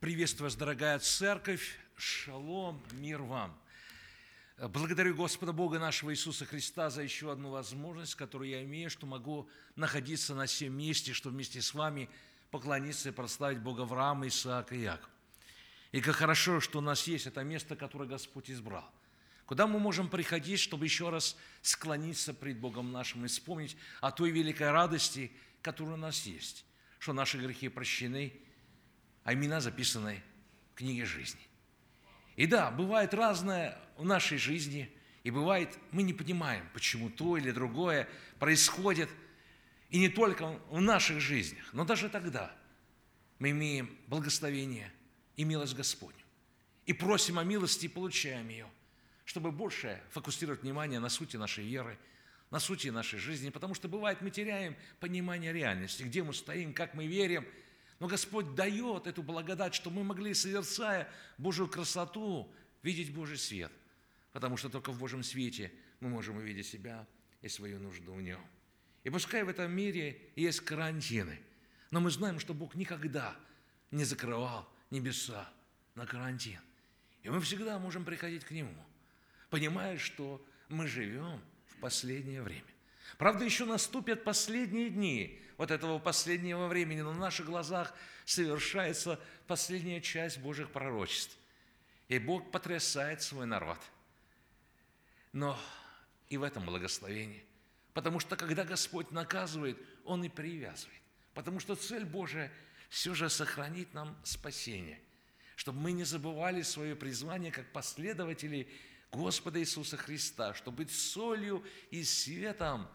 Приветствую вас, дорогая церковь. Шалом, мир вам. Благодарю Господа Бога нашего Иисуса Христа за еще одну возможность, которую я имею, что могу находиться на всем месте, что вместе с вами поклониться и прославить Бога Авраама, Исаака и Якова. И как хорошо, что у нас есть это место, которое Господь избрал. Куда мы можем приходить, чтобы еще раз склониться пред Богом нашим и вспомнить о той великой радости, которая у нас есть, что наши грехи прощены, а имена записаны в книге жизни. И да, бывает разное в нашей жизни, и бывает, мы не понимаем, почему то или другое происходит, и не только в наших жизнях, но даже тогда мы имеем благословение и милость Господню. И просим о милости и получаем ее, чтобы больше фокусировать внимание на сути нашей веры, на сути нашей жизни, потому что бывает мы теряем понимание реальности, где мы стоим, как мы верим, но Господь дает эту благодать, что мы могли, созерцая Божью красоту, видеть Божий свет, потому что только в Божьем свете мы можем увидеть себя и свою нужду в нем. И пускай в этом мире есть карантины, но мы знаем, что Бог никогда не закрывал небеса на карантин. И мы всегда можем приходить к Нему, понимая, что мы живем в последнее время. Правда, еще наступят последние дни вот этого последнего времени, но на наших глазах совершается последняя часть Божьих пророчеств. И Бог потрясает свой народ. Но и в этом благословении. Потому что когда Господь наказывает, Он и привязывает. Потому что цель Божия все же сохранить нам спасение, чтобы мы не забывали свое призвание как последователи Господа Иисуса Христа, чтобы быть солью и светом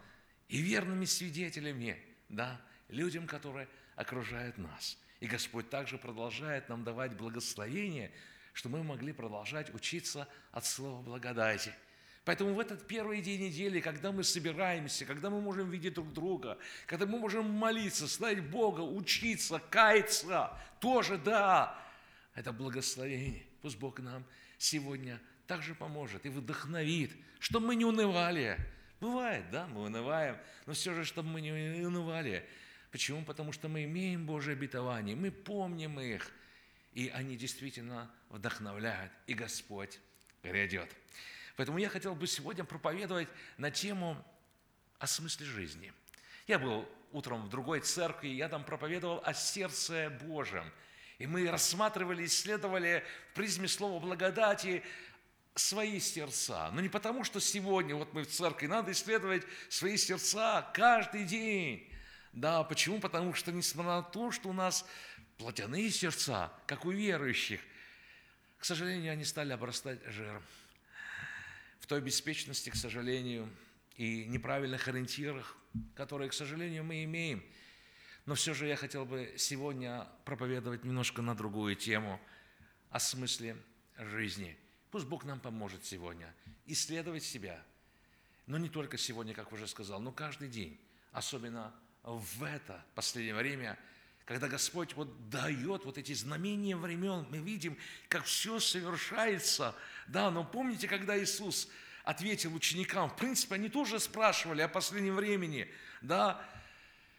и верными свидетелями, да, людям, которые окружают нас. И Господь также продолжает нам давать благословение, что мы могли продолжать учиться от слова благодати – Поэтому в этот первый день недели, когда мы собираемся, когда мы можем видеть друг друга, когда мы можем молиться, славить Бога, учиться, каяться, тоже да, это благословение. Пусть Бог нам сегодня также поможет и вдохновит, чтобы мы не унывали. Бывает, да, мы унываем, но все же, чтобы мы не унывали. Почему? Потому что мы имеем Божие обетование, мы помним их, и они действительно вдохновляют, и Господь грядет. Поэтому я хотел бы сегодня проповедовать на тему о смысле жизни. Я был утром в другой церкви, я там проповедовал о сердце Божьем. И мы рассматривали, исследовали в призме слова благодати свои сердца. Но не потому, что сегодня вот мы в церкви, надо исследовать свои сердца каждый день. Да, почему? Потому что несмотря на то, что у нас плотяные сердца, как у верующих, к сожалению, они стали обрастать жиром в той беспечности, к сожалению, и неправильных ориентирах, которые, к сожалению, мы имеем. Но все же я хотел бы сегодня проповедовать немножко на другую тему, о смысле жизни. Пусть Бог нам поможет сегодня исследовать себя. Но не только сегодня, как уже сказал, но каждый день. Особенно в это последнее время – когда Господь вот дает вот эти знамения времен, мы видим, как все совершается. Да, но помните, когда Иисус ответил ученикам, в принципе, они тоже спрашивали о последнем времени, да,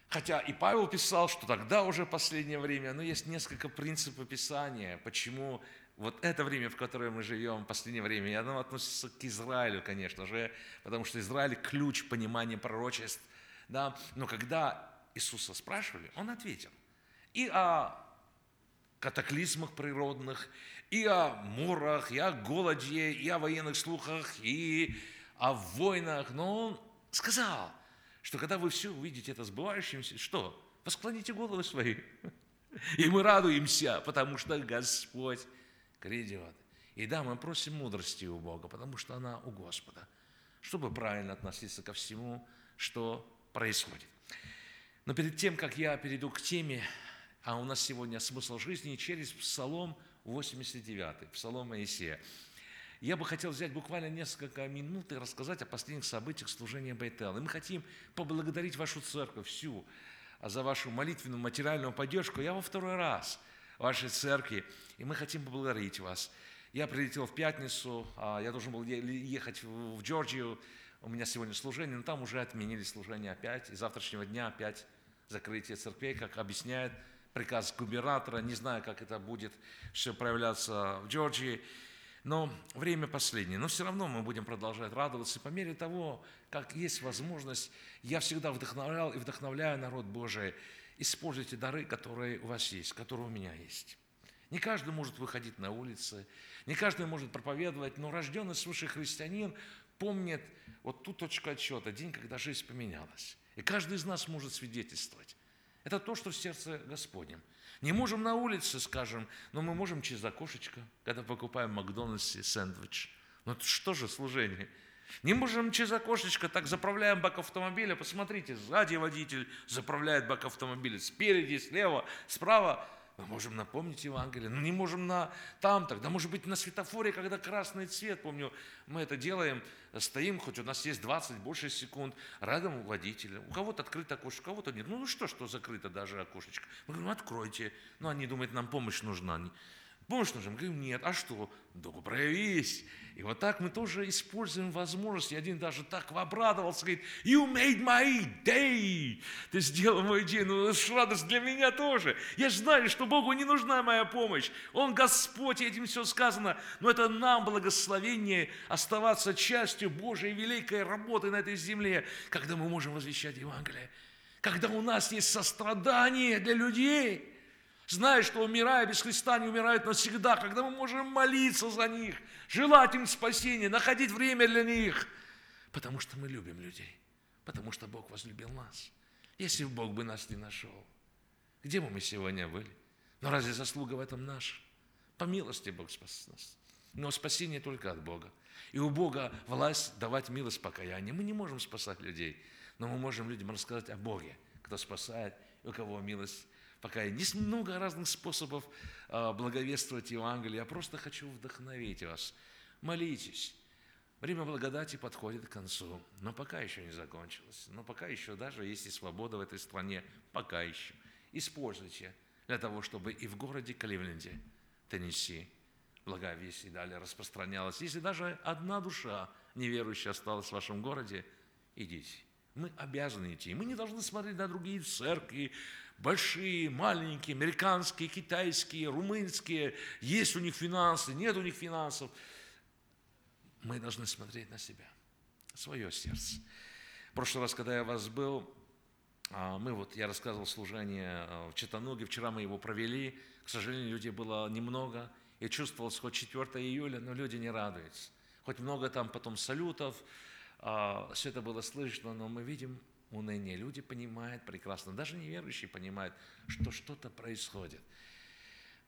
Хотя и Павел писал, что тогда уже последнее время, но есть несколько принципов Писания, почему вот это время, в которое мы живем, последнее время, и оно относится к Израилю, конечно же, потому что Израиль – ключ понимания пророчеств. Да? Но когда Иисуса спрашивали, Он ответил – и о катаклизмах природных, и о морах, и о голоде, и о военных слухах, и о войнах. Но он сказал, что когда вы все увидите это сбывающимся, что? Восклоните головы свои. И мы радуемся, потому что Господь грядет. И да, мы просим мудрости у Бога, потому что она у Господа, чтобы правильно относиться ко всему, что происходит. Но перед тем, как я перейду к теме, а у нас сегодня смысл жизни через Псалом 89, Псалом Моисея. Я бы хотел взять буквально несколько минут и рассказать о последних событиях служения Бейтел. И мы хотим поблагодарить вашу церковь всю за вашу молитвенную материальную поддержку. Я во второй раз вашей церкви, и мы хотим поблагодарить вас. Я прилетел в пятницу, а, я должен был ехать в Джорджию, у меня сегодня служение, но там уже отменили служение опять, и завтрашнего дня опять закрытие церквей, как объясняет приказ губернатора. Не знаю, как это будет все проявляться в Джорджии. Но время последнее. Но все равно мы будем продолжать радоваться. По мере того, как есть возможность, я всегда вдохновлял и вдохновляю народ Божий. Используйте дары, которые у вас есть, которые у меня есть. Не каждый может выходить на улицы, не каждый может проповедовать, но рожденный свыше христианин помнит вот ту точку отсчета, день, когда жизнь поменялась. И каждый из нас может свидетельствовать. Это то, что в сердце Господнем. Не можем на улице, скажем, но мы можем через окошечко, когда покупаем в Макдональдсе сэндвич. Ну что же служение? Не можем через окошечко, так заправляем бак автомобиля. Посмотрите, сзади водитель заправляет бак автомобиля, спереди, слева, справа. Мы можем напомнить Евангелие, но не можем на там, тогда может быть на светофоре, когда красный цвет, помню, мы это делаем, стоим, хоть у нас есть 20 больше секунд, рядом у водителя, у кого-то открыто окошко, у кого-то нет. Ну что, что закрыто даже окошечко? Мы говорим, откройте. Ну они думают, нам помощь нужна. Помощь нужна? Мы говорим, нет. А что? Да проявись. И вот так мы тоже используем возможности. Один даже так обрадовался, говорит, you made my day. Ты сделал мой день. Ну, это радость для меня тоже. Я знаю, что Богу не нужна моя помощь. Он Господь, и этим все сказано. Но это нам благословение оставаться частью Божьей великой работы на этой земле, когда мы можем возвещать Евангелие. Когда у нас есть сострадание для людей – зная, что умирая без Христа, не умирают навсегда, когда мы можем молиться за них, желать им спасения, находить время для них, потому что мы любим людей, потому что Бог возлюбил нас. Если бы Бог бы нас не нашел, где бы мы сегодня были? Но разве заслуга в этом наша? По милости Бог спас нас. Но спасение только от Бога. И у Бога власть давать милость покаяния. Мы не можем спасать людей, но мы можем людям рассказать о Боге, кто спасает, и у кого милость покаяния. Есть много разных способов а, благовествовать Евангелие. Я просто хочу вдохновить вас. Молитесь. Время благодати подходит к концу, но пока еще не закончилось. Но пока еще даже есть и свобода в этой стране, пока еще. Используйте для того, чтобы и в городе Кливленде, Теннесси, благая весть и далее распространялась. Если даже одна душа неверующая осталась в вашем городе, идите. Мы обязаны идти. Мы не должны смотреть на другие церкви, большие, маленькие, американские, китайские, румынские, есть у них финансы, нет у них финансов. Мы должны смотреть на себя, свое сердце. В прошлый раз, когда я вас был, а, мы вот, я рассказывал служение а, в Читануге, вчера мы его провели, к сожалению, людей было немного, я чувствовал, хоть 4 июля, но люди не радуются. Хоть много там потом салютов, а, все это было слышно, но мы видим, уныние. Люди понимают прекрасно, даже неверующие понимают, что что-то происходит.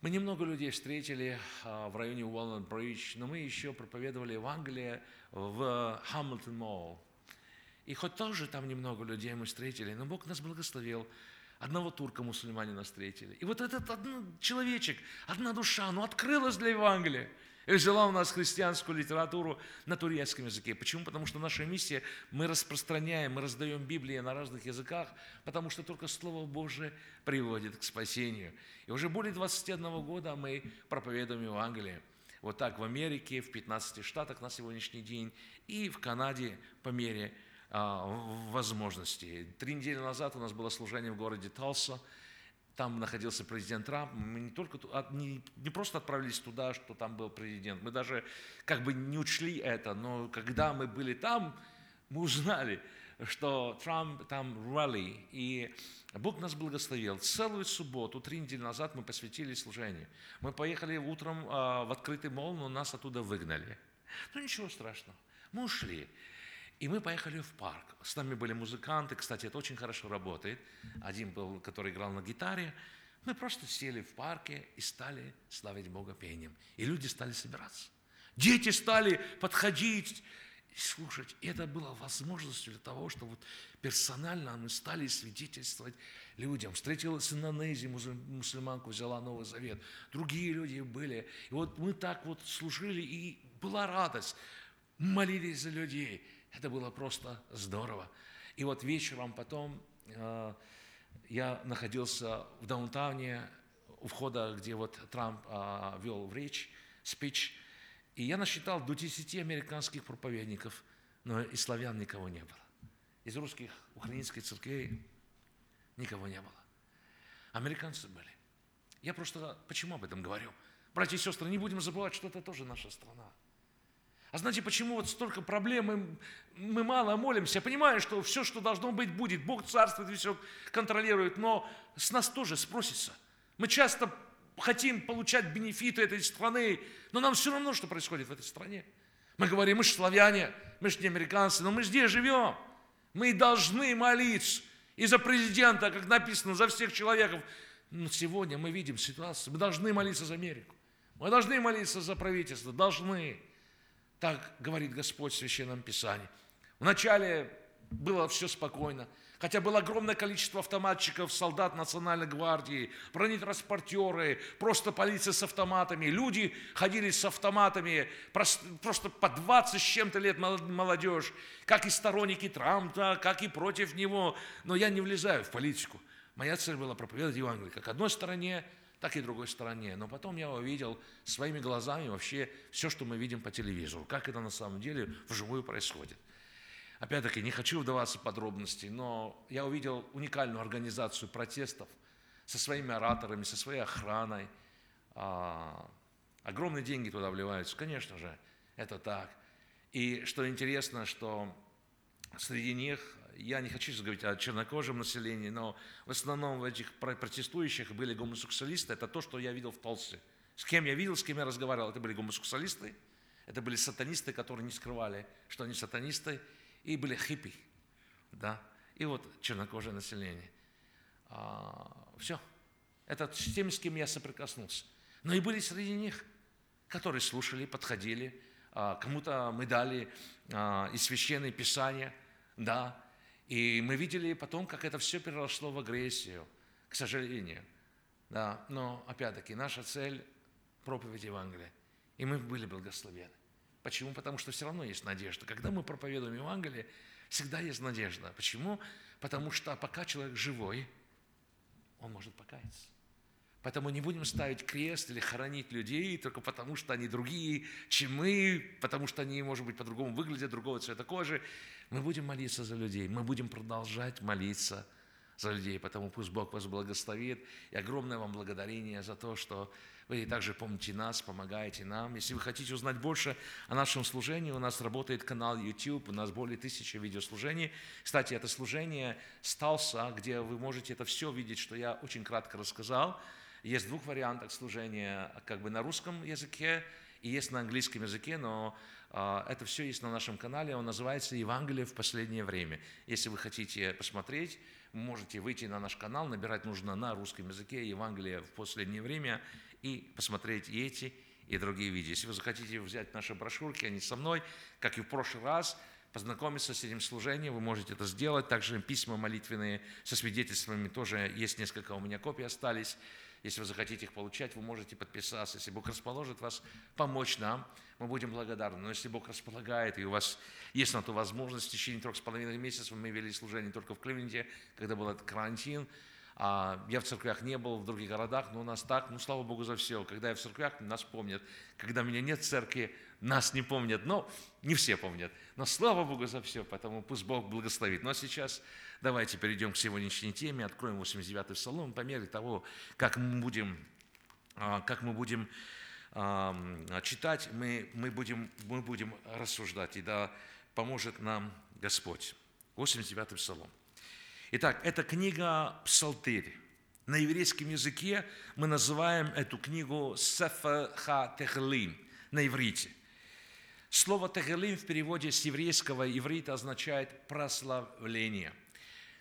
Мы немного людей встретили а, в районе Уолнет Бридж, но мы еще проповедовали Евангелие в Хамилтон Молл. И хоть тоже там немного людей мы встретили, но Бог нас благословил. Одного турка мусульманина встретили. И вот этот один человечек, одна душа, ну открылась для Евангелия и взяла у нас христианскую литературу на турецком языке. Почему? Потому что наша миссия, мы распространяем, мы раздаем Библии на разных языках, потому что только Слово Божие приводит к спасению. И уже более 21 года мы проповедуем Евангелие. Вот так в Америке, в 15 штатах на сегодняшний день и в Канаде по мере а, возможностей. Три недели назад у нас было служение в городе Талса – там находился президент Трамп, мы не, только, не, не просто отправились туда, что там был президент, мы даже как бы не учли это, но когда мы были там, мы узнали, что Трамп там ралли, и Бог нас благословил. Целую субботу, три недели назад мы посвятили служению. Мы поехали утром а, в открытый мол, но нас оттуда выгнали. Ну ничего страшного, мы ушли. И мы поехали в парк. С нами были музыканты, кстати, это очень хорошо работает. Один был, который играл на гитаре. Мы просто сели в парке и стали славить Бога пением. И люди стали собираться. Дети стали подходить и слушать. И это было возможностью для того, чтобы вот персонально мы стали свидетельствовать людям. Встретилась Инонезия, мусульманку взяла Новый Завет. Другие люди были. И вот мы так вот служили, и была радость. Молились за людей. Это было просто здорово. И вот вечером потом э, я находился в даунтауне, у входа, где вот Трамп э, вел в речь, спич, и я насчитал до 10 американских проповедников, но из славян никого не было. Из русских, украинских церквей никого не было. Американцы были. Я просто почему об этом говорю? Братья и сестры, не будем забывать, что это тоже наша страна. А знаете, почему вот столько проблем, мы, мало молимся, понимая, что все, что должно быть, будет. Бог царствует, все контролирует, но с нас тоже спросится. Мы часто хотим получать бенефиты этой страны, но нам все равно, что происходит в этой стране. Мы говорим, мы же славяне, мы же не американцы, но мы здесь живем. Мы должны молиться и за президента, как написано, за всех человеков. Но сегодня мы видим ситуацию, мы должны молиться за Америку. Мы должны молиться за правительство, должны. Так говорит Господь в Священном Писании. Вначале было все спокойно, хотя было огромное количество автоматчиков, солдат Национальной гвардии, бронетранспортеры, просто полиция с автоматами. Люди ходили с автоматами, просто по 20 с чем-то лет молодежь, как и сторонники Трампа, как и против него. Но я не влезаю в политику. Моя цель была проповедовать Евангелие как одной стороне, так и другой стороне. Но потом я увидел своими глазами вообще все, что мы видим по телевизору, как это на самом деле вживую происходит. Опять-таки, не хочу вдаваться в подробности, но я увидел уникальную организацию протестов со своими ораторами, со своей охраной. А, огромные деньги туда вливаются, конечно же, это так. И что интересно, что среди них я не хочу сейчас говорить о чернокожем населении, но в основном в этих протестующих были гомосексуалисты. Это то, что я видел в Толсе. С кем я видел, с кем я разговаривал, это были гомосексуалисты, это были сатанисты, которые не скрывали, что они сатанисты, и были хиппи, да, и вот чернокожее население. А, все. Это с теми, с кем я соприкоснулся. Но и были среди них, которые слушали, подходили, а, кому-то мы дали а, и священные писания, да, и мы видели потом, как это все переросло в агрессию, к сожалению. Да, но опять-таки наша цель – проповедь Евангелия. И мы были благословены. Почему? Потому что все равно есть надежда. Когда мы проповедуем Евангелие, всегда есть надежда. Почему? Потому что пока человек живой, он может покаяться. Поэтому не будем ставить крест или хоронить людей только потому, что они другие, чем мы, потому что они, может быть, по-другому выглядят, другого цвета кожи. Мы будем молиться за людей, мы будем продолжать молиться за людей, потому пусть Бог вас благословит. И огромное вам благодарение за то, что вы также помните нас, помогаете нам. Если вы хотите узнать больше о нашем служении, у нас работает канал YouTube, у нас более тысячи видеослужений. Кстати, это служение Сталса, где вы можете это все видеть, что я очень кратко рассказал. Есть двух вариантов служения, как бы на русском языке и есть на английском языке, но а, это все есть на нашем канале, он называется «Евангелие в последнее время». Если вы хотите посмотреть, можете выйти на наш канал, набирать нужно на русском языке «Евангелие в последнее время» и посмотреть и эти, и другие видео. Если вы захотите взять наши брошюрки, они со мной, как и в прошлый раз, познакомиться с этим служением, вы можете это сделать. Также письма молитвенные со свидетельствами тоже есть несколько у меня копий остались. Если вы захотите их получать, вы можете подписаться. Если Бог расположит вас помочь нам, мы будем благодарны. Но если Бог располагает, и у вас есть на то возможность, в течение трех с половиной месяцев мы вели служение только в Кливленде, когда был этот карантин, я в церквях не был, в других городах, но у нас так, ну, слава Богу за все. Когда я в церквях, нас помнят. Когда меня нет в церкви, нас не помнят. Но не все помнят. Но слава Богу за все, поэтому пусть Бог благословит. Ну, а сейчас давайте перейдем к сегодняшней теме, откроем 89-й псалом по мере того, как мы будем, а, как мы будем читать, мы, мы, будем, мы будем рассуждать, и да поможет нам Господь. 89-й псалом. Итак, это книга «Псалтырь». На еврейском языке мы называем эту книгу «Сефа ха Техлим» на иврите. Слово «техелим» в переводе с еврейского иврита означает «прославление».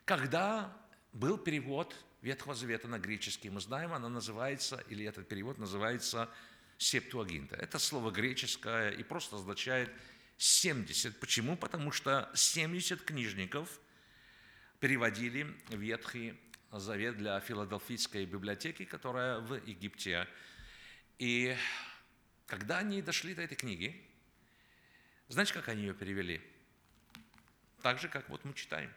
Когда был перевод Ветхого Завета на греческий, мы знаем, она называется, или этот перевод называется «септуагинта». Это слово греческое и просто означает 70. Почему? Потому что 70 книжников – переводили Ветхий Завет для Филадельфийской библиотеки, которая в Египте. И когда они дошли до этой книги, знаете, как они ее перевели? Так же, как вот мы читаем.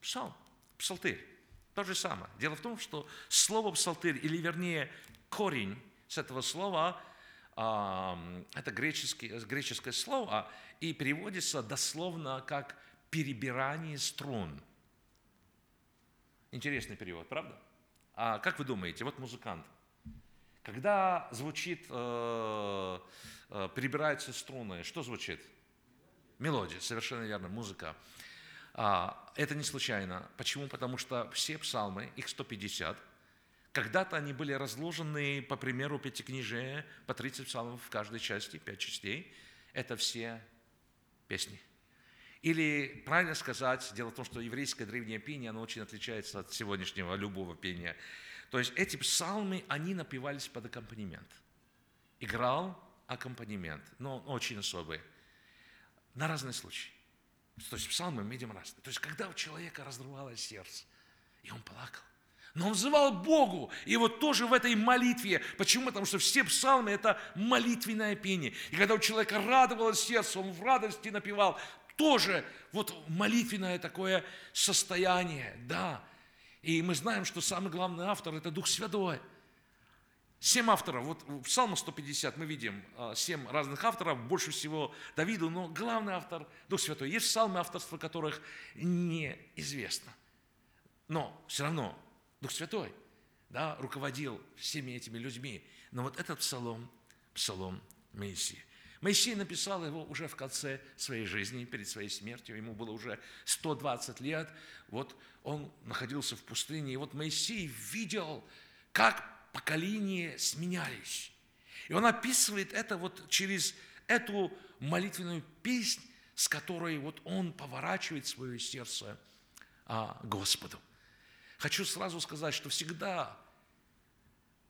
Псалм, псалтырь. То же самое. Дело в том, что слово псалтырь, или вернее корень с этого слова, это греческое, греческое слово, и переводится дословно как перебирание струн – Интересный перевод, правда? А как вы думаете, вот музыкант, Когда звучит, э, э, перебираются струны, что звучит? Мелодия, совершенно верно, музыка. А, это не случайно. Почему? Потому что все псалмы, их 150, когда-то они были разложены, по примеру, пятикнижия, по 30 псалмов в каждой части, 5 частей. Это все песни. Или, правильно сказать, дело в том, что еврейское древнее пение, оно очень отличается от сегодняшнего любого пения. То есть эти псалмы, они напевались под аккомпанемент. Играл аккомпанемент, но очень особый, на разные случаи. То есть псалмы мы видим разные. То есть когда у человека разрывалось сердце, и он плакал, но он взывал Богу, и вот тоже в этой молитве. Почему? Потому что все псалмы – это молитвенное пение. И когда у человека радовалось сердце, он в радости напевал, тоже вот молитвенное такое состояние, да. И мы знаем, что самый главный автор – это Дух Святой. Семь авторов, вот в Псалме 150 мы видим а, семь разных авторов, больше всего Давиду, но главный автор – Дух Святой. Есть псалмы, авторство которых неизвестно. Но все равно Дух Святой да, руководил всеми этими людьми. Но вот этот псалом, псалом Моисея. Моисей написал его уже в конце своей жизни, перед своей смертью. Ему было уже 120 лет. Вот он находился в пустыне. И вот Моисей видел, как поколения сменялись. И он описывает это вот через эту молитвенную песнь, с которой вот он поворачивает свое сердце а, Господу. Хочу сразу сказать, что всегда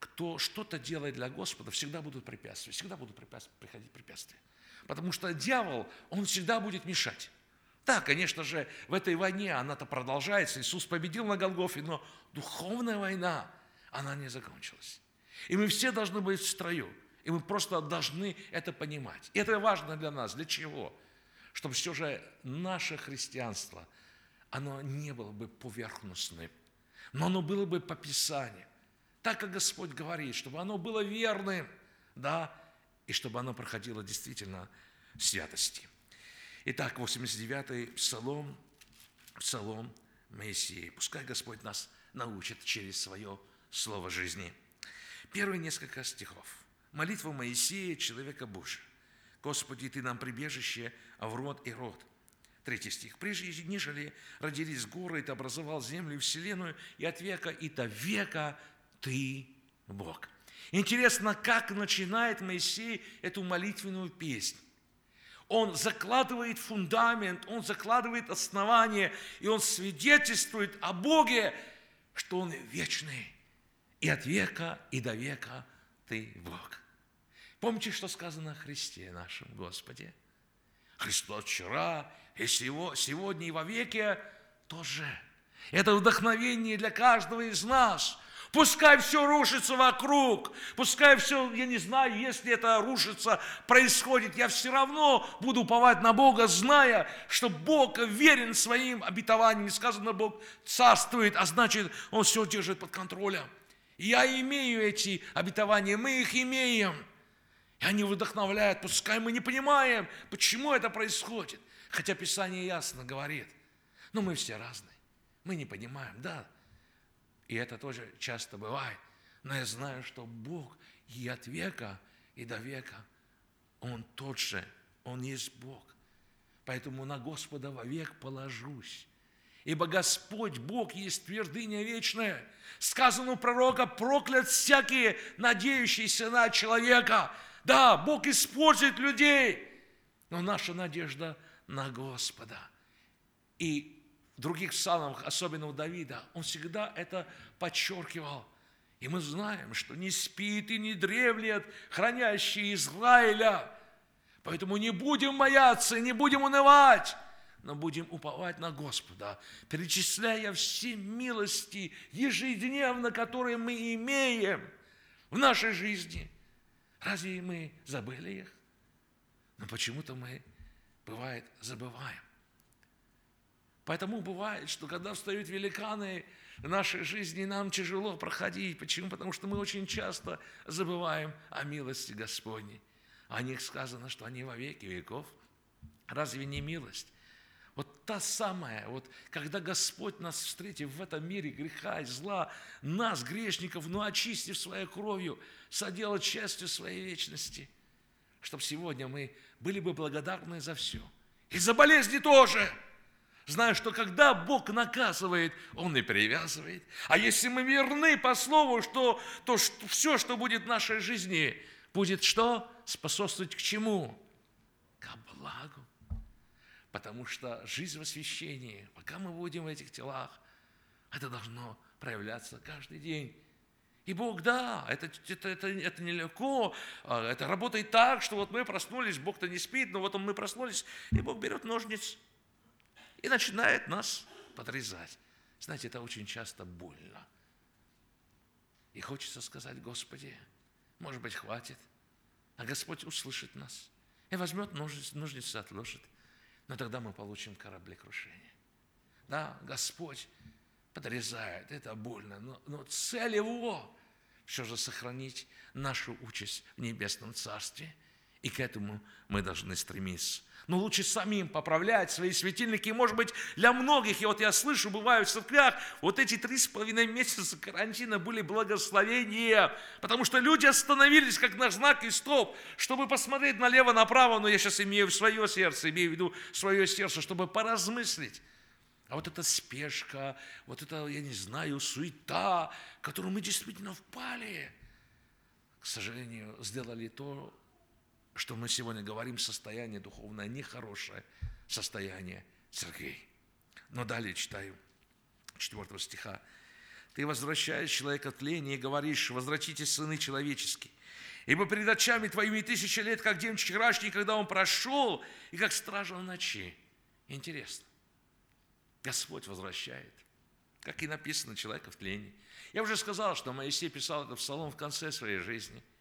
кто что-то делает для Господа, всегда будут препятствия, всегда будут препятствия, приходить препятствия. Потому что дьявол, он всегда будет мешать. Да, конечно же, в этой войне она-то продолжается. Иисус победил на Голгофе, но духовная война, она не закончилась. И мы все должны быть в строю. И мы просто должны это понимать. И это важно для нас. Для чего? Чтобы все же наше христианство, оно не было бы поверхностным, но оно было бы по Писанию так, как Господь говорит, чтобы оно было верным, да, и чтобы оно проходило действительно святости. Итак, 89-й псалом, псалом Моисея. Пускай Господь нас научит через свое слово жизни. Первые несколько стихов. Молитва Моисея, человека Божия. Господи, Ты нам прибежище, а в род и род. Третий стих. «Прежде нежели родились горы, Ты образовал землю и вселенную, и от века и до века ты Бог. Интересно, как начинает Моисей эту молитвенную песнь. Он закладывает фундамент, он закладывает основание, и он свидетельствует о Боге, что Он вечный, и от века, и до века Ты Бог. Помните, что сказано о Христе нашем Господе? Христос вчера и сегодня и во веке тоже. Это вдохновение для каждого из нас – Пускай все рушится вокруг, пускай все, я не знаю, если это рушится, происходит, я все равно буду уповать на Бога, зная, что Бог верен своим обетованиям. И сказано, Бог царствует, а значит, Он все держит под контролем. я имею эти обетования, мы их имеем. И они вдохновляют, пускай мы не понимаем, почему это происходит. Хотя Писание ясно говорит, но мы все разные, мы не понимаем, да, и это тоже часто бывает. Но я знаю, что Бог и от века, и до века, Он тот же, Он есть Бог. Поэтому на Господа вовек положусь. Ибо Господь, Бог, есть твердыня вечная. Сказано у пророка, проклят всякие, надеющиеся на человека. Да, Бог использует людей, но наша надежда на Господа. И других псалмах, особенно у Давида, он всегда это подчеркивал. И мы знаем, что не спит и не древлет хранящий Израиля. Поэтому не будем бояться, не будем унывать, но будем уповать на Господа, перечисляя все милости ежедневно, которые мы имеем в нашей жизни. Разве мы забыли их? Но почему-то мы, бывает, забываем. Поэтому бывает, что когда встают великаны нашей жизни, нам тяжело проходить. Почему? Потому что мы очень часто забываем о милости Господней. О них сказано, что они во веки веков. Разве не милость? Вот та самая, вот когда Господь нас встретив в этом мире греха и зла, нас, грешников, но очистив своей кровью, соделать частью своей вечности, чтобы сегодня мы были бы благодарны за все. И за болезни тоже. Зная, что когда Бог наказывает, Он и привязывает. А если мы верны по слову, что, то что, все, что будет в нашей жизни, будет что? Способствовать к чему? К благу. Потому что жизнь в освящении, пока мы будем в этих телах, это должно проявляться каждый день. И Бог, да, это, это, это, это нелегко, а, это работает так, что вот мы проснулись, Бог-то не спит, но вот мы проснулись, и Бог берет ножниц и начинает нас подрезать. Знаете, это очень часто больно. И хочется сказать, Господи, может быть, хватит, а Господь услышит нас и возьмет ножницы, ножницы отложит – но тогда мы получим кораблекрушение. Да, Господь подрезает, это больно, но, но цель Его все же сохранить нашу участь в Небесном Царстве. И к этому мы должны стремиться но лучше самим поправлять свои светильники. Может быть, для многих, и вот я слышу, бывают в церквях, вот эти три с половиной месяца карантина были благословения, потому что люди остановились как на знак и стоп, чтобы посмотреть налево-направо, но я сейчас имею в свое сердце, имею в виду свое сердце, чтобы поразмыслить. А вот эта спешка, вот это, я не знаю, суета, в которую мы действительно впали, к сожалению, сделали то, что мы сегодня говорим, состояние духовное, нехорошее состояние церквей. Но далее читаю, 4 стиха. «Ты возвращаешь человека тление и говоришь, возвратитесь, сыны человеческие, ибо перед очами твоими тысячи лет, как день вчерашний, когда он прошел, и как стража в ночи». Интересно. Господь возвращает, как и написано, человека в тлении. Я уже сказал, что Моисей писал это в Псалом в конце своей жизни –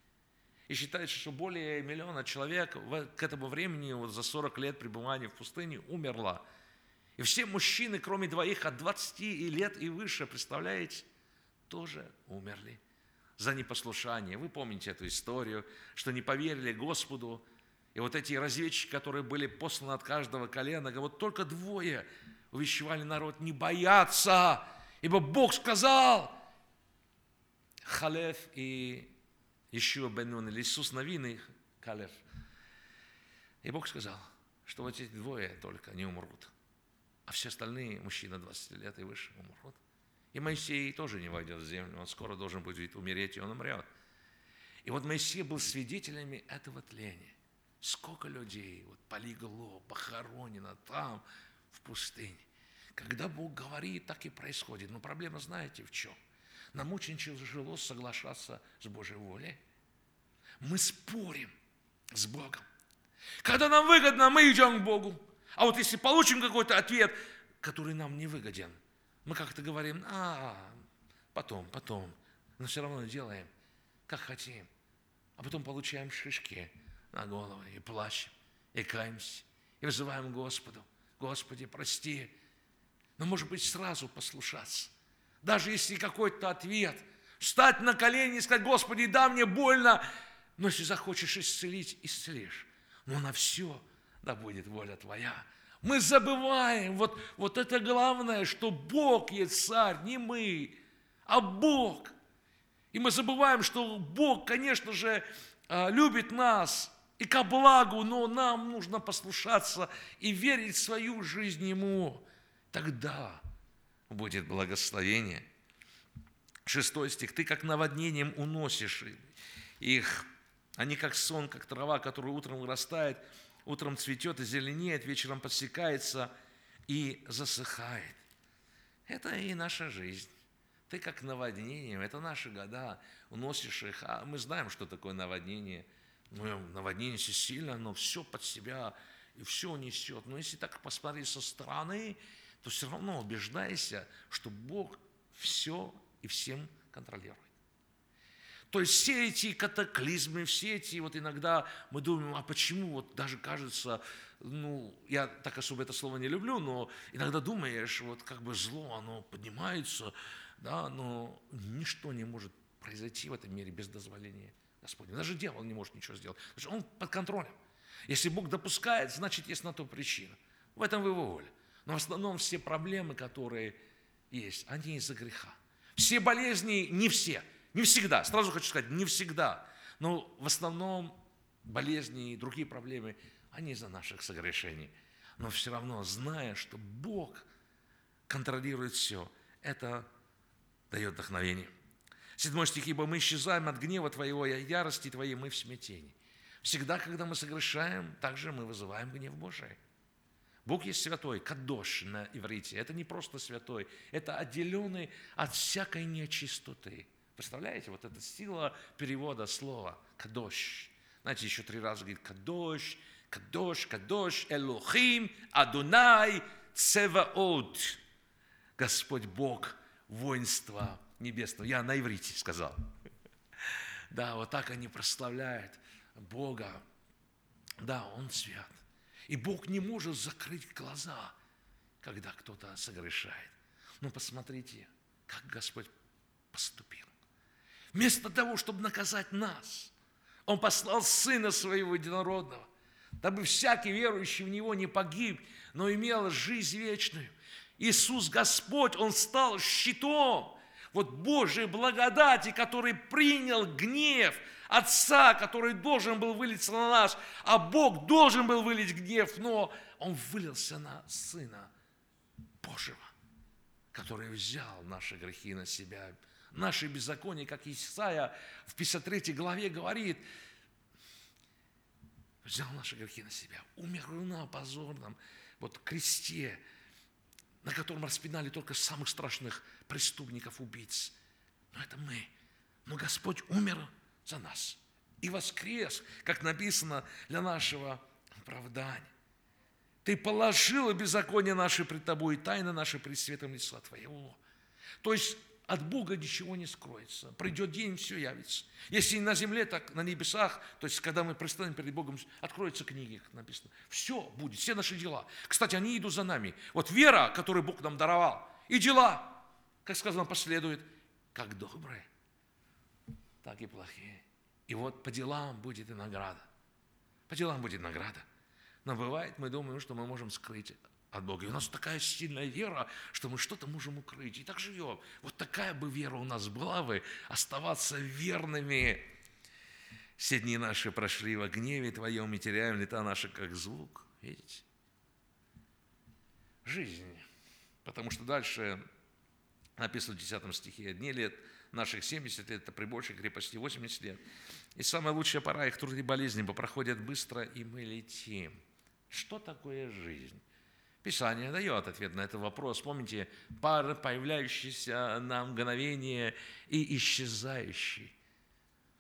и считается, что более миллиона человек к этому времени, вот за 40 лет пребывания в пустыне, умерло. И все мужчины, кроме двоих от 20 лет и выше, представляете, тоже умерли за непослушание. Вы помните эту историю, что не поверили Господу. И вот эти разведчики, которые были посланы от каждого колена, вот только двое увещевали народ не бояться, ибо Бог сказал, Халев и Ишуа бен Нун, или Иисус Навин Калев. И Бог сказал, что вот эти двое только не умрут, а все остальные мужчины 20 лет и выше умрут. И Моисей тоже не войдет в землю, он скоро должен будет умереть, и он умрет. И вот Моисей был свидетелями этого тления. Сколько людей вот полегло, похоронено там, в пустыне. Когда Бог говорит, так и происходит. Но проблема знаете в чем? Нам очень тяжело соглашаться с Божьей волей. Мы спорим с Богом. Когда нам выгодно, мы идем к Богу. А вот если получим какой-то ответ, который нам не выгоден, мы как-то говорим, а, потом, потом, но все равно делаем, как хотим. А потом получаем шишки на голову и плачем, и каемся, и вызываем Господу. Господи, прости. Но, может быть, сразу послушаться даже если какой-то ответ, встать на колени и сказать, Господи, да, мне больно, но если захочешь исцелить, исцелишь. Но на все да будет воля Твоя. Мы забываем, вот, вот это главное, что Бог есть царь, не мы, а Бог. И мы забываем, что Бог, конечно же, а, любит нас и ко благу, но нам нужно послушаться и верить в свою жизнь Ему. Тогда будет благословение. Шестой стих. Ты как наводнением уносишь их. Они как сон, как трава, которая утром вырастает, утром цветет и зеленеет, вечером подсекается и засыхает. Это и наша жизнь. Ты как наводнением, это наши года, уносишь их. А мы знаем, что такое наводнение. Ну, наводнение сильно, но все под себя и все несет. Но если так посмотреть со стороны, то все равно убеждайся, что Бог все и всем контролирует. То есть все эти катаклизмы, все эти, вот иногда мы думаем, а почему, вот даже кажется, ну, я так особо это слово не люблю, но иногда думаешь, вот как бы зло, оно поднимается, да, но ничто не может произойти в этом мире без дозволения Господня. Даже дьявол не может ничего сделать. Потому что он под контролем. Если Бог допускает, значит, есть на то причина. В этом его воля. Но в основном все проблемы, которые есть, они из-за греха. Все болезни, не все, не всегда, сразу хочу сказать, не всегда, но в основном болезни и другие проблемы, они из-за наших согрешений. Но все равно, зная, что Бог контролирует все, это дает вдохновение. Седьмой стих, «Ибо мы исчезаем от гнева Твоего и ярости Твоей, мы в смятении». Всегда, когда мы согрешаем, также мы вызываем гнев Божий. Бог есть святой, кадош на иврите. Это не просто святой, это отделенный от всякой нечистоты. Представляете, вот эта сила перевода слова кадош. Знаете, еще три раза говорит кадош, кадош, кадош, Элохим, Адунай, Цеваот. Господь Бог, воинства небесного. Я на иврите сказал. Да, вот так они прославляют Бога. Да, Он свят. И Бог не может закрыть глаза, когда кто-то согрешает. Но посмотрите, как Господь поступил. Вместо того, чтобы наказать нас, Он послал Сына Своего Единородного, дабы всякий верующий в Него не погиб, но имел жизнь вечную. Иисус Господь, Он стал щитом, вот Божьей благодати, который принял гнев Отца, который должен был вылиться на нас, а Бог должен был вылить гнев, но Он вылился на Сына Божьего, который взял наши грехи на себя, наши беззакония, как Исаия в 53 главе говорит, взял наши грехи на себя, умер на позорном вот кресте, на котором распинали только самых страшных преступников, убийц. Но это мы. Но Господь умер за нас и воскрес, как написано, для нашего оправдания. Ты положила беззаконие наше пред тобой, и тайны наши пред светом лица Твоего. То есть от Бога ничего не скроется. Придет день, все явится. Если не на земле, так на небесах, то есть когда мы предстанем перед Богом, откроются книги, как написано. Все будет, все наши дела. Кстати, они идут за нами. Вот вера, которую Бог нам даровал, и дела, как сказано, последуют, как добрые, так и плохие. И вот по делам будет и награда. По делам будет награда. Но бывает, мы думаем, что мы можем скрыть от Бога. И у нас такая сильная вера, что мы что-то можем укрыть. И так живем. Вот такая бы вера у нас была бы, оставаться верными. Все дни наши прошли во гневе Твоем, и теряем лета наши, как звук. Видите? Жизнь. Потому что дальше написано в 10 стихе, дни лет наших 70 лет, это при большей крепости 80 лет. И самая лучшая пора их труд и болезни проходят быстро, и мы летим. Что такое жизнь? Писание дает ответ на этот вопрос. Помните, пары, появляющиеся на мгновение и исчезающие.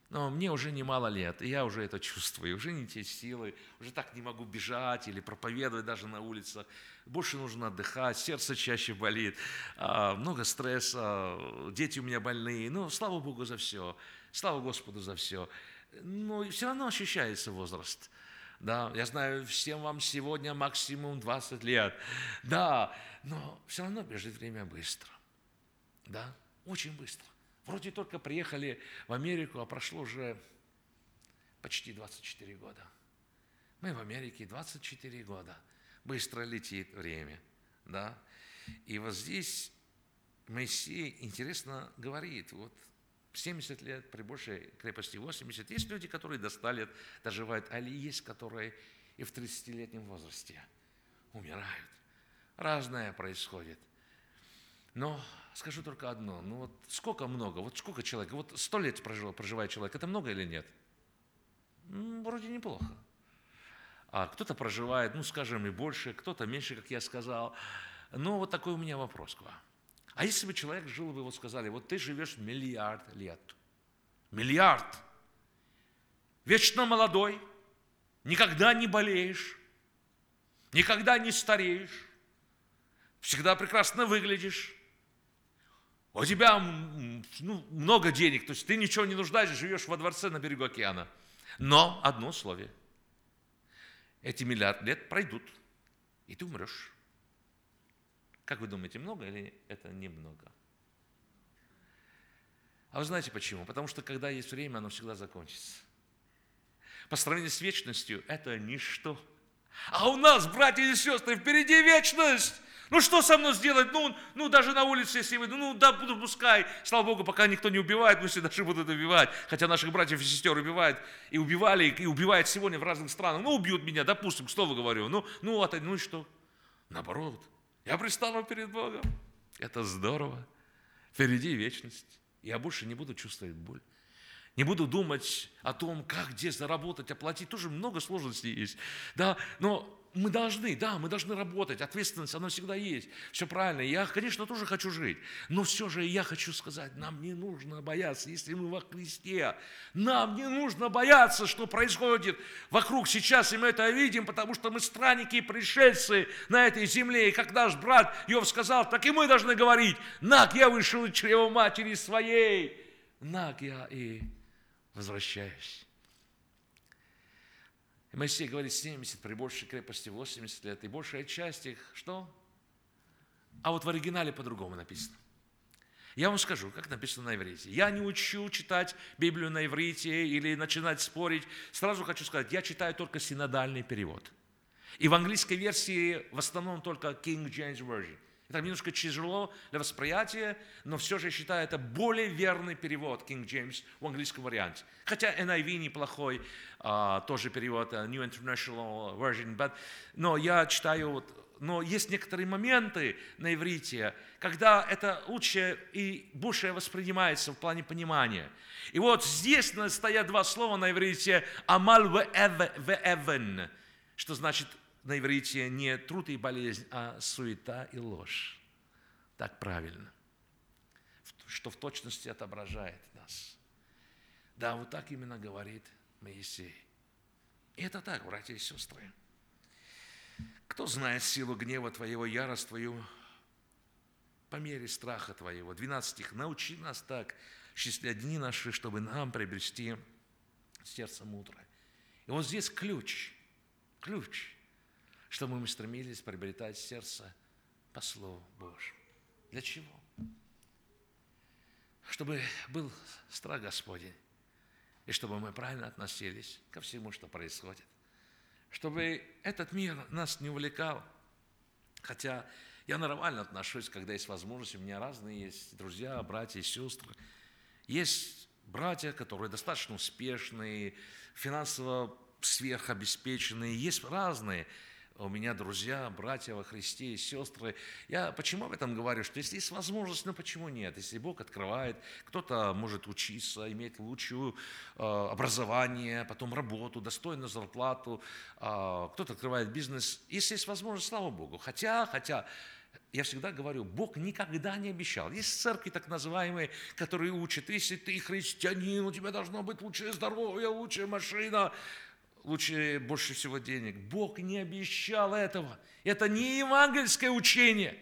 Но мне уже немало лет, и я уже это чувствую, уже не те силы, уже так не могу бежать или проповедовать даже на улицах. Больше нужно отдыхать, сердце чаще болит, а, много стресса, дети у меня больные. Ну, слава Богу за все, слава Господу за все. Но все равно ощущается возраст. Да, я знаю, всем вам сегодня максимум 20 лет. Да, но все равно бежит время быстро. Да, очень быстро. Вроде только приехали в Америку, а прошло уже почти 24 года. Мы в Америке 24 года. Быстро летит время. Да? И вот здесь Моисей интересно говорит, вот 70 лет, при большей крепости 80. Есть люди, которые до 100 лет доживают, а есть, которые и в 30-летнем возрасте умирают. Разное происходит. Но скажу только одно. Ну вот сколько много? Вот сколько человек? Вот сто лет прожил, проживает человек. Это много или нет? Ну, вроде неплохо. А кто-то проживает, ну, скажем, и больше, кто-то меньше, как я сказал. Но вот такой у меня вопрос к вам. А если бы человек жил, вы вот сказали, вот ты живешь миллиард лет. Миллиард. Вечно молодой, никогда не болеешь, никогда не стареешь, всегда прекрасно выглядишь, у тебя ну, много денег, то есть ты ничего не нуждаешься, живешь во дворце на берегу океана. Но одно условие. Эти миллиард лет пройдут, и ты умрешь. Как вы думаете, много или это немного? А вы знаете почему? Потому что когда есть время, оно всегда закончится. По сравнению с вечностью это ничто. А у нас, братья и сестры, впереди вечность. Ну что со мной сделать? Ну, ну даже на улице, если выйду, ну да, буду пускай. Слава Богу, пока никто не убивает, пусть и даже будут убивать. Хотя наших братьев и сестер убивают, и убивали, и убивают сегодня в разных странах. Ну убьют меня, допустим, к слову говорю. Ну, ну, это, ну и что? Наоборот, я пристану перед Богом. Это здорово. Впереди вечность. Я больше не буду чувствовать боль. Не буду думать о том, как где заработать, оплатить. Тоже много сложностей есть. Да, но мы должны, да, мы должны работать, ответственность, она всегда есть. Все правильно. Я, конечно, тоже хочу жить. Но все же я хочу сказать, нам не нужно бояться, если мы во Христе. Нам не нужно бояться, что происходит вокруг сейчас, и мы это видим, потому что мы странники и пришельцы на этой земле. И как наш брат Йов сказал, так и мы должны говорить, наг я вышел из чрева матери своей, наг я и возвращаюсь. И Моисей говорит 70, при большей крепости 80 лет, и большая часть их, что? А вот в оригинале по-другому написано. Я вам скажу, как написано на иврите. Я не учу читать Библию на иврите или начинать спорить. Сразу хочу сказать, я читаю только синодальный перевод. И в английской версии в основном только King James Version. Это немножко тяжело для восприятия, но все же я считаю, это более верный перевод King James в английском варианте. Хотя NIV неплохой, uh, тоже перевод, uh, New International Version, but, но я читаю, вот, но есть некоторые моменты на иврите, когда это лучше и больше воспринимается в плане понимания. И вот здесь стоят два слова на иврите «амаль ве что значит на иврите не труд и болезнь, а суета и ложь. Так правильно. Что в точности отображает нас. Да, вот так именно говорит Моисей. И это так, братья и сестры. Кто знает силу гнева твоего, ярость твою, по мере страха твоего. 12 стих. Научи нас так, счислять дни наши, чтобы нам приобрести сердце мудрое. И вот здесь ключ, ключ – чтобы мы стремились приобретать сердце по Слову Божьему. Для чего? Чтобы был страх Господень, и чтобы мы правильно относились ко всему, что происходит. Чтобы этот мир нас не увлекал. Хотя я нормально отношусь, когда есть возможность. У меня разные есть друзья, братья сестры. Есть братья, которые достаточно успешные, финансово сверхобеспеченные. Есть разные у меня друзья, братья во Христе сестры. Я почему об этом говорю? Что если есть возможность, ну почему нет? Если Бог открывает, кто-то может учиться, иметь лучшее э, образование, потом работу, достойную зарплату, э, кто-то открывает бизнес. Если есть возможность, слава Богу. Хотя, хотя, я всегда говорю, Бог никогда не обещал. Есть церкви так называемые, которые учат, если ты христианин, у тебя должно быть лучшее здоровье, лучшая машина лучше больше всего денег. Бог не обещал этого. Это не евангельское учение.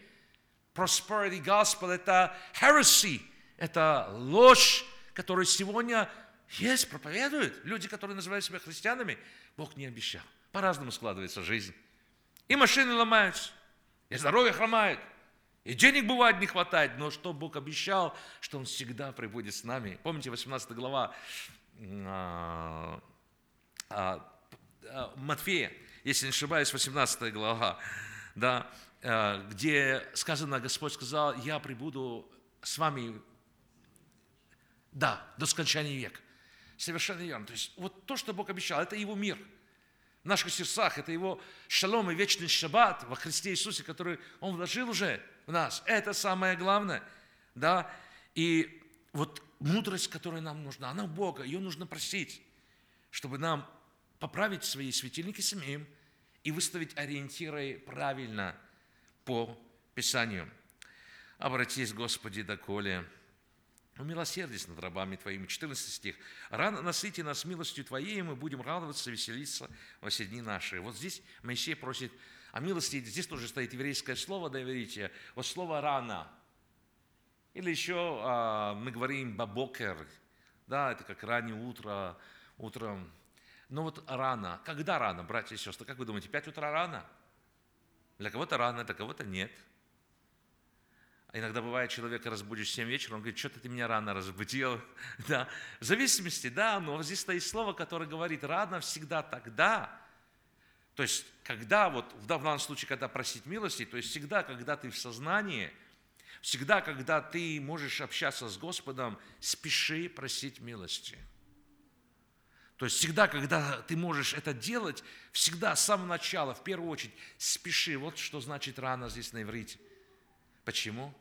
Prosperity gospel – это heresy, это ложь, которую сегодня есть, проповедуют люди, которые называют себя христианами. Бог не обещал. По-разному складывается жизнь. И машины ломаются, и здоровье хромает, и денег бывает не хватает, но что Бог обещал, что Он всегда прибудет с нами. Помните, 18 глава а, Матфея, если не ошибаюсь, 18 глава, да, а, где сказано, Господь сказал, я прибуду с вами, да, до скончания века. Совершенно верно. То есть вот то, что Бог обещал, это Его мир. В наших сердцах это Его шалом и вечный шаббат во Христе Иисусе, который Он вложил уже в нас. Это самое главное. Да? И вот мудрость, которая нам нужна, она у Бога, ее нужно просить, чтобы нам поправить свои светильники самим и выставить ориентиры правильно по Писанию. Обратись, Господи, доколе, умилосердись над рабами Твоими. 14 стих. Рано насыти нас милостью Твоей, и мы будем радоваться, веселиться во все дни наши. Вот здесь Моисей просит о милости. Здесь тоже стоит еврейское слово, да, верите, вот слово «рано». Или еще а, мы говорим «бабокер», да, это как раннее утро, утром но вот рано. Когда рано, братья и сестры? Как вы думаете, 5 утра рано? Для кого-то рано, для кого-то нет. А иногда бывает, человека разбудишь в 7 вечера, он говорит, что-то ты меня рано разбудил. Да. В зависимости, да, но здесь стоит слово, которое говорит, рано всегда тогда, То есть, когда вот в данном случае, когда просить милости, то есть всегда, когда ты в сознании, всегда, когда ты можешь общаться с Господом, спеши просить милости. То есть всегда, когда ты можешь это делать, всегда с самого начала, в первую очередь, спеши. Вот что значит рано здесь на иврите. Почему?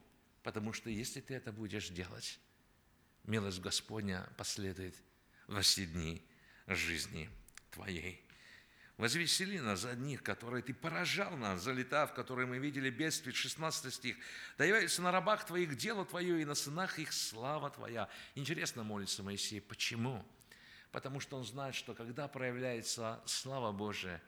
Потому что если ты это будешь делать, милость Господня последует во все дни жизни твоей. Возвесели нас за одних, которые ты поражал нас, залетав, которые мы видели бедствие, 16 стих. Да на рабах твоих дело твое, и на сынах их слава твоя. Интересно молится Моисей. Почему? Потому что он знает, что когда проявляется слава Божия,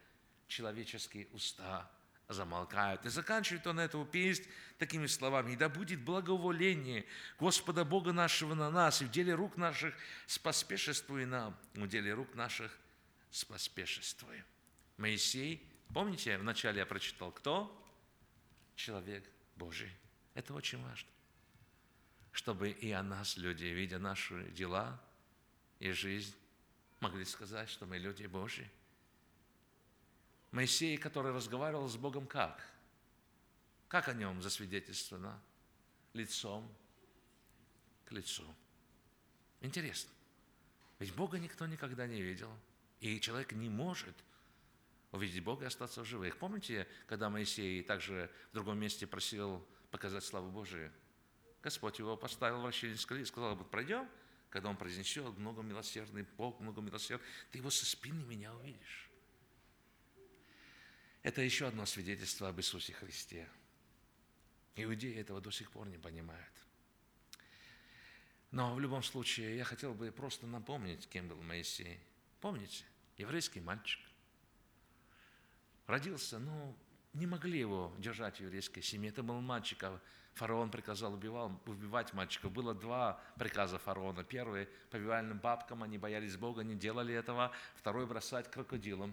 человеческие уста замолкают. И заканчивает он эту песнь такими словами. «И да будет благоволение Господа Бога нашего на нас, и в деле рук наших споспешествуй нам, в деле рук наших споспешествуй». Моисей, помните, вначале я прочитал, кто? Человек Божий. Это очень важно. Чтобы и о нас люди, видя наши дела и жизнь, могли сказать, что мы люди Божьи. Моисей, который разговаривал с Богом как? Как о нем засвидетельствовано? Лицом к лицу. Интересно. Ведь Бога никто никогда не видел. И человек не может увидеть Бога и остаться в живых. Помните, когда Моисей также в другом месте просил показать славу Божию? Господь его поставил в скалы и сказал, пройдем, когда он произнесет, много милосердный Бог, много милосердный, ты его со спины меня увидишь. Это еще одно свидетельство об Иисусе Христе. Иудеи этого до сих пор не понимают. Но в любом случае я хотел бы просто напомнить, кем был Моисей. Помните? Еврейский мальчик. Родился, ну, не могли его держать в еврейской семье. Это был мальчик, а фараон приказал убивал, убивать мальчиков. Было два приказа фараона. Первый – повивальным бабкам, они боялись Бога, не делали этого. Второй – бросать крокодилам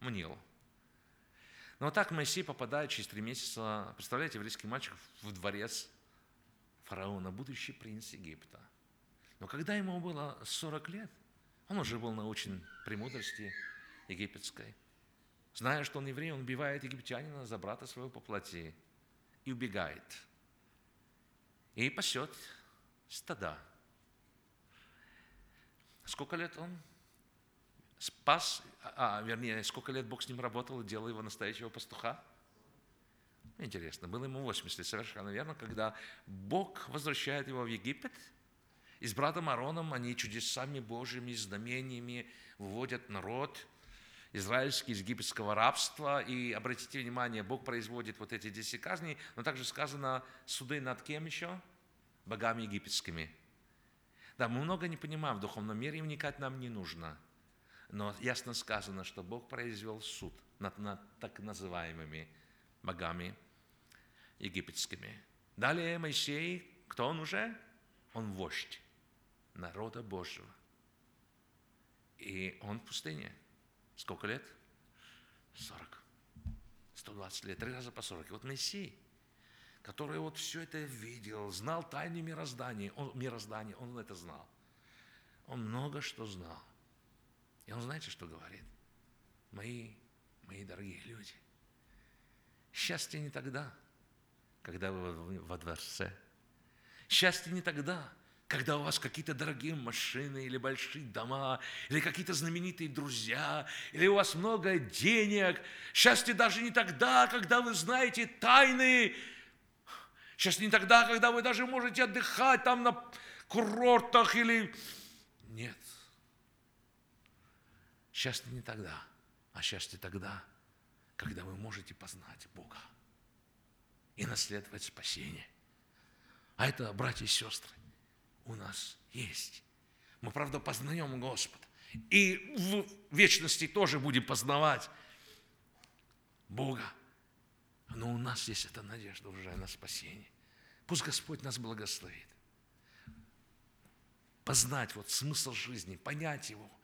в Нил. Но вот так Моисей попадает через три месяца, представляете, еврейский мальчик в дворец фараона, будущий принц Египта. Но когда ему было 40 лет, он уже был научен премудрости египетской. Зная, что он еврей, он убивает египтянина за брата своего по плоти и убегает. И пасет стада. Сколько лет он спас, а, вернее, сколько лет Бог с ним работал и делал его настоящего пастуха? Интересно, было ему 80 совершенно верно, когда Бог возвращает его в Египет, и с братом Ароном они чудесами Божьими, знамениями выводят народ израильский из египетского рабства. И обратите внимание, Бог производит вот эти 10 казней, но также сказано суды над кем еще? Богами египетскими. Да, мы много не понимаем в духовном мире, и вникать нам не нужно – но ясно сказано, что Бог произвел суд над, над так называемыми богами египетскими. Далее Моисей, кто он уже? Он вождь народа Божьего. И он в пустыне. Сколько лет? 40. 120 лет, три раза по 40. И вот Моисей, который вот все это видел, знал тайны мироздания, он, мироздания, он это знал. Он много что знал. И он знаете, что говорит? Мои, мои дорогие люди, счастье не тогда, когда вы во дворце. Счастье не тогда, когда у вас какие-то дорогие машины или большие дома, или какие-то знаменитые друзья, или у вас много денег. Счастье даже не тогда, когда вы знаете тайны. Счастье не тогда, когда вы даже можете отдыхать там на курортах или... Нет. Счастье не тогда, а счастье тогда, когда вы можете познать Бога и наследовать спасение. А это, братья и сестры, у нас есть. Мы, правда, познаем Господа. И в вечности тоже будем познавать Бога. Но у нас есть эта надежда уже на спасение. Пусть Господь нас благословит. Познать вот смысл жизни, понять его –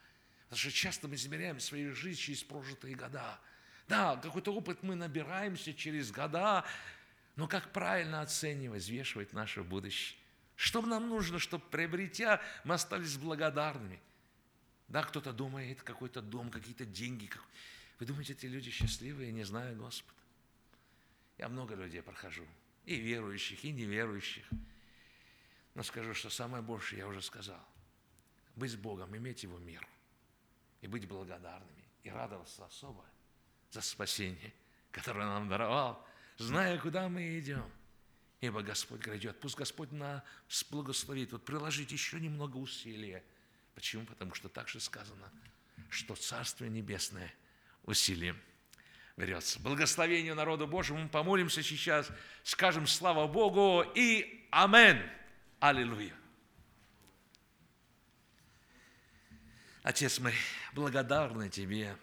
Потому что часто мы измеряем свою жизнь через прожитые года. Да, какой-то опыт мы набираемся через года, но как правильно оценивать, взвешивать наше будущее? Что нам нужно, чтобы приобретя, мы остались благодарными? Да, кто-то думает, какой-то дом, какие-то деньги. Вы думаете, эти люди счастливые, не зная Господа? Я много людей прохожу, и верующих, и неверующих. Но скажу, что самое большее я уже сказал. Быть с Богом, иметь Его мир, и быть благодарными, и радоваться особо за спасение, которое нам даровал, зная, куда мы идем. Ибо Господь грядет. Пусть Господь нас благословит. Вот приложить еще немного усилия. Почему? Потому что так же сказано, что Царствие Небесное усилием берется. Благословению народу Божьему мы помолимся сейчас, скажем слава Богу и Амен. Аллилуйя. Отец, мы благодарны Тебе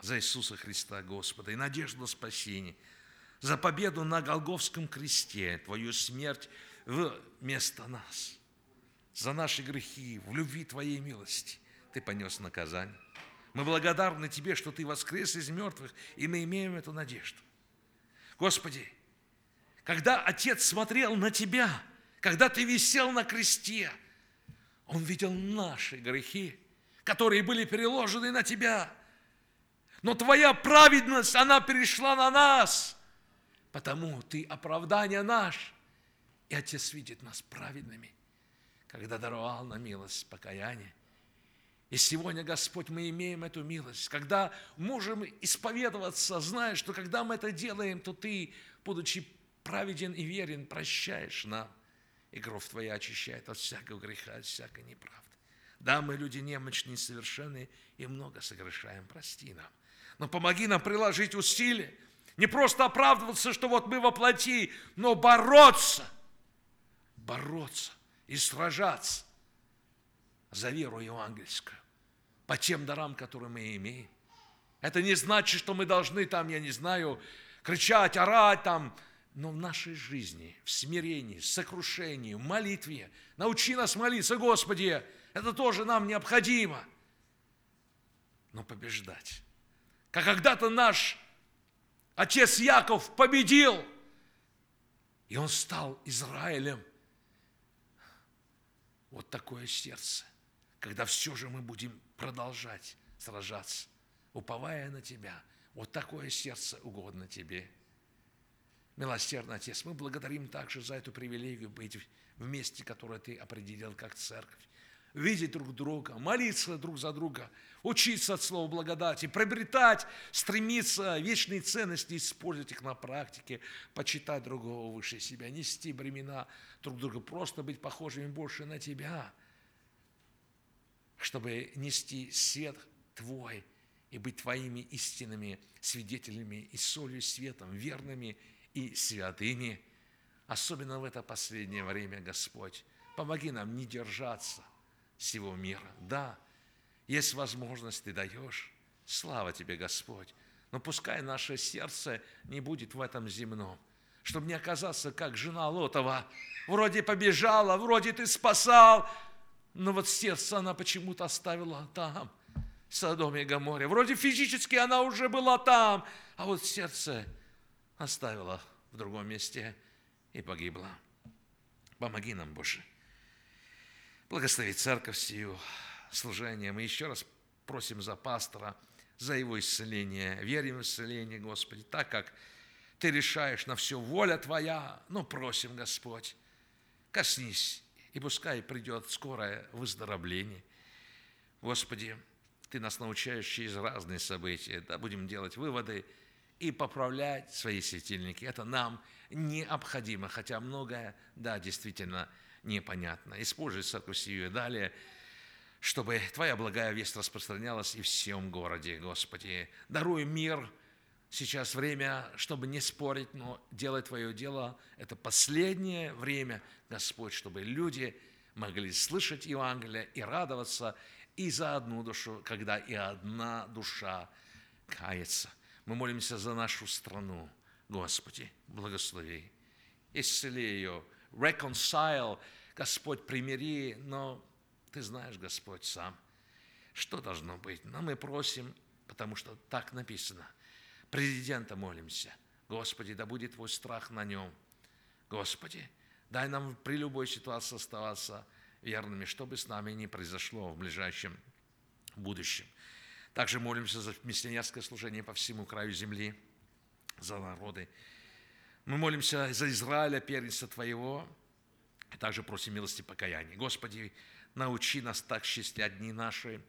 за Иисуса Христа, Господа, и надежду на спасение, за победу на Голговском кресте, Твою смерть вместо нас, за наши грехи, в любви Твоей милости. Ты понес наказание. Мы благодарны Тебе, что Ты воскрес из мертвых, и мы имеем эту надежду. Господи, когда Отец смотрел на Тебя, когда Ты висел на кресте, Он видел наши грехи, которые были переложены на Тебя. Но Твоя праведность, она перешла на нас, потому Ты оправдание наш. И Отец видит нас праведными, когда даровал нам милость покаяния и сегодня, Господь, мы имеем эту милость, когда можем исповедоваться, зная, что когда мы это делаем, то Ты, будучи праведен и верен, прощаешь нам, и кровь Твоя очищает от всякого греха, от всякой неправды. Да, мы люди немощные, совершенные, и много согрешаем, прости нам. Но помоги нам приложить усилия, не просто оправдываться, что вот мы воплоти, но бороться, бороться и сражаться за веру евангельскую по тем дарам, которые мы имеем. Это не значит, что мы должны там, я не знаю, кричать, орать там, но в нашей жизни, в смирении, в сокрушении, в молитве. Научи нас молиться, Господи, это тоже нам необходимо. Но побеждать. Как когда-то наш отец Яков победил, и он стал Израилем. Вот такое сердце, когда все же мы будем продолжать сражаться, уповая на Тебя. Вот такое сердце угодно Тебе. Милосердный Отец, мы благодарим также за эту привилегию быть в месте, которое Ты определил как церковь. Видеть друг друга, молиться друг за друга, учиться от слова благодати, приобретать, стремиться вечные ценности, использовать их на практике, почитать другого выше себя, нести бремена друг друга, просто быть похожими больше на Тебя – чтобы нести свет Твой и быть Твоими истинными свидетелями и солью, и светом, верными и святыми. Особенно в это последнее время, Господь, помоги нам не держаться всего мира. Да, есть возможность, Ты даешь. Слава Тебе, Господь. Но пускай наше сердце не будет в этом земном, чтобы не оказаться, как жена Лотова. Вроде побежала, вроде ты спасал, но вот сердце она почему-то оставила там, в Содоме и Гаморе. Вроде физически она уже была там, а вот сердце оставила в другом месте и погибла. Помоги нам, Боже. Благослови церковь сию служение. Мы еще раз просим за пастора, за его исцеление. Верим в исцеление, Господи, так как Ты решаешь на все воля Твоя. Ну, просим, Господь, коснись и пускай придет скорое выздоровление. Господи, Ты нас научаешь через разные события, да, будем делать выводы и поправлять свои светильники. Это нам необходимо, хотя многое, да, действительно непонятно. Используй церковь сию и далее, чтобы Твоя благая весть распространялась и в всем городе, Господи. Даруй мир, сейчас время, чтобы не спорить, но делать Твое дело. Это последнее время, Господь, чтобы люди могли слышать Евангелие и радоваться и за одну душу, когда и одна душа кается. Мы молимся за нашу страну. Господи, благослови. Исцели ее. Reconcile. Господь, примири. Но Ты знаешь, Господь, сам, что должно быть. Но мы просим, потому что так написано – президента молимся. Господи, да будет Твой страх на нем. Господи, дай нам при любой ситуации оставаться верными, что бы с нами ни произошло в ближайшем будущем. Также молимся за миссионерское служение по всему краю земли, за народы. Мы молимся за Израиля, первенца Твоего, и также просим милости покаяния. Господи, научи нас так счастливать дни наши,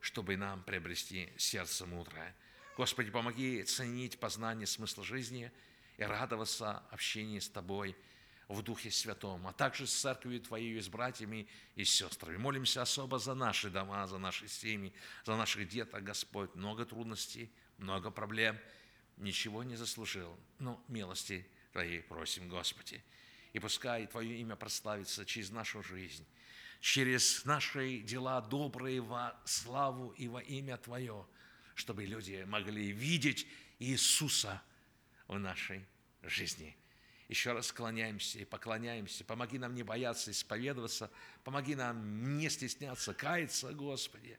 чтобы нам приобрести сердце мудрое. Господи, помоги ценить познание смысла жизни и радоваться общению с Тобой в Духе Святом, а также с церковью Твоей, с братьями и сестрами. Молимся особо за наши дома, за наши семьи, за наших деток, Господь. Много трудностей, много проблем. Ничего не заслужил, но милости Твоей просим, Господи. И пускай Твое имя прославится через нашу жизнь, через наши дела добрые во славу и во имя Твое, чтобы люди могли видеть Иисуса в нашей жизни. Еще раз склоняемся и поклоняемся. Помоги нам не бояться исповедоваться. Помоги нам не стесняться, каяться, Господи.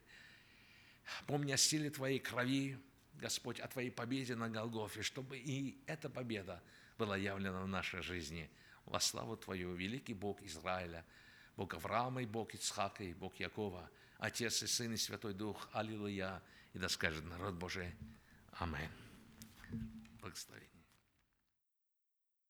Помни о силе Твоей крови, Господь, о Твоей победе на Голгофе, чтобы и эта победа была явлена в нашей жизни. Во славу Твою, великий Бог Израиля, Бог Авраама и Бог Ицхака и Бог Якова, Отец и Сын и Святой Дух. Аллилуйя. И да скажет народ Божий. Аминь. Благословение.